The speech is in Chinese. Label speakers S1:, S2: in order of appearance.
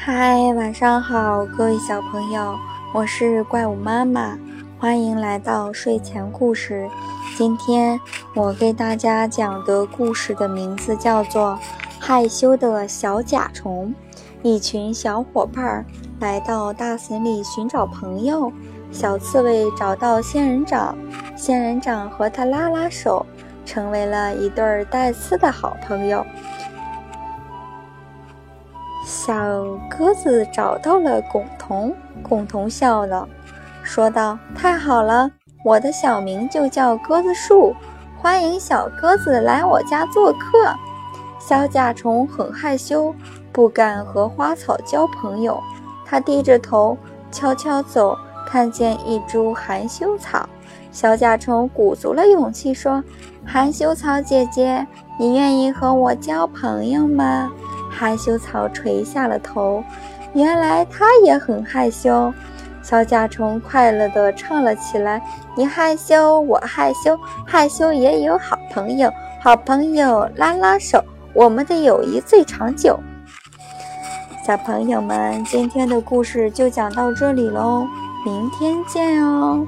S1: 嗨，晚上好，各位小朋友，我是怪物妈妈，欢迎来到睡前故事。今天我给大家讲的故事的名字叫做《害羞的小甲虫》。一群小伙伴儿来到大森林寻找朋友，小刺猬找到仙人掌，仙人掌和他拉拉手，成为了一对带刺的好朋友。小鸽子找到了巩童，巩童笑了，说道：“太好了，我的小名就叫鸽子树，欢迎小鸽子来我家做客。”小甲虫很害羞，不敢和花草交朋友。它低着头悄悄走，看见一株含羞草，小甲虫鼓足了勇气说：“含羞草姐姐，你愿意和我交朋友吗？”害羞草垂下了头，原来它也很害羞。小甲虫快乐地唱了起来：“你害羞，我害羞，害羞也有好朋友，好朋友拉拉手，我们的友谊最长久。”小朋友们，今天的故事就讲到这里喽，明天见哦。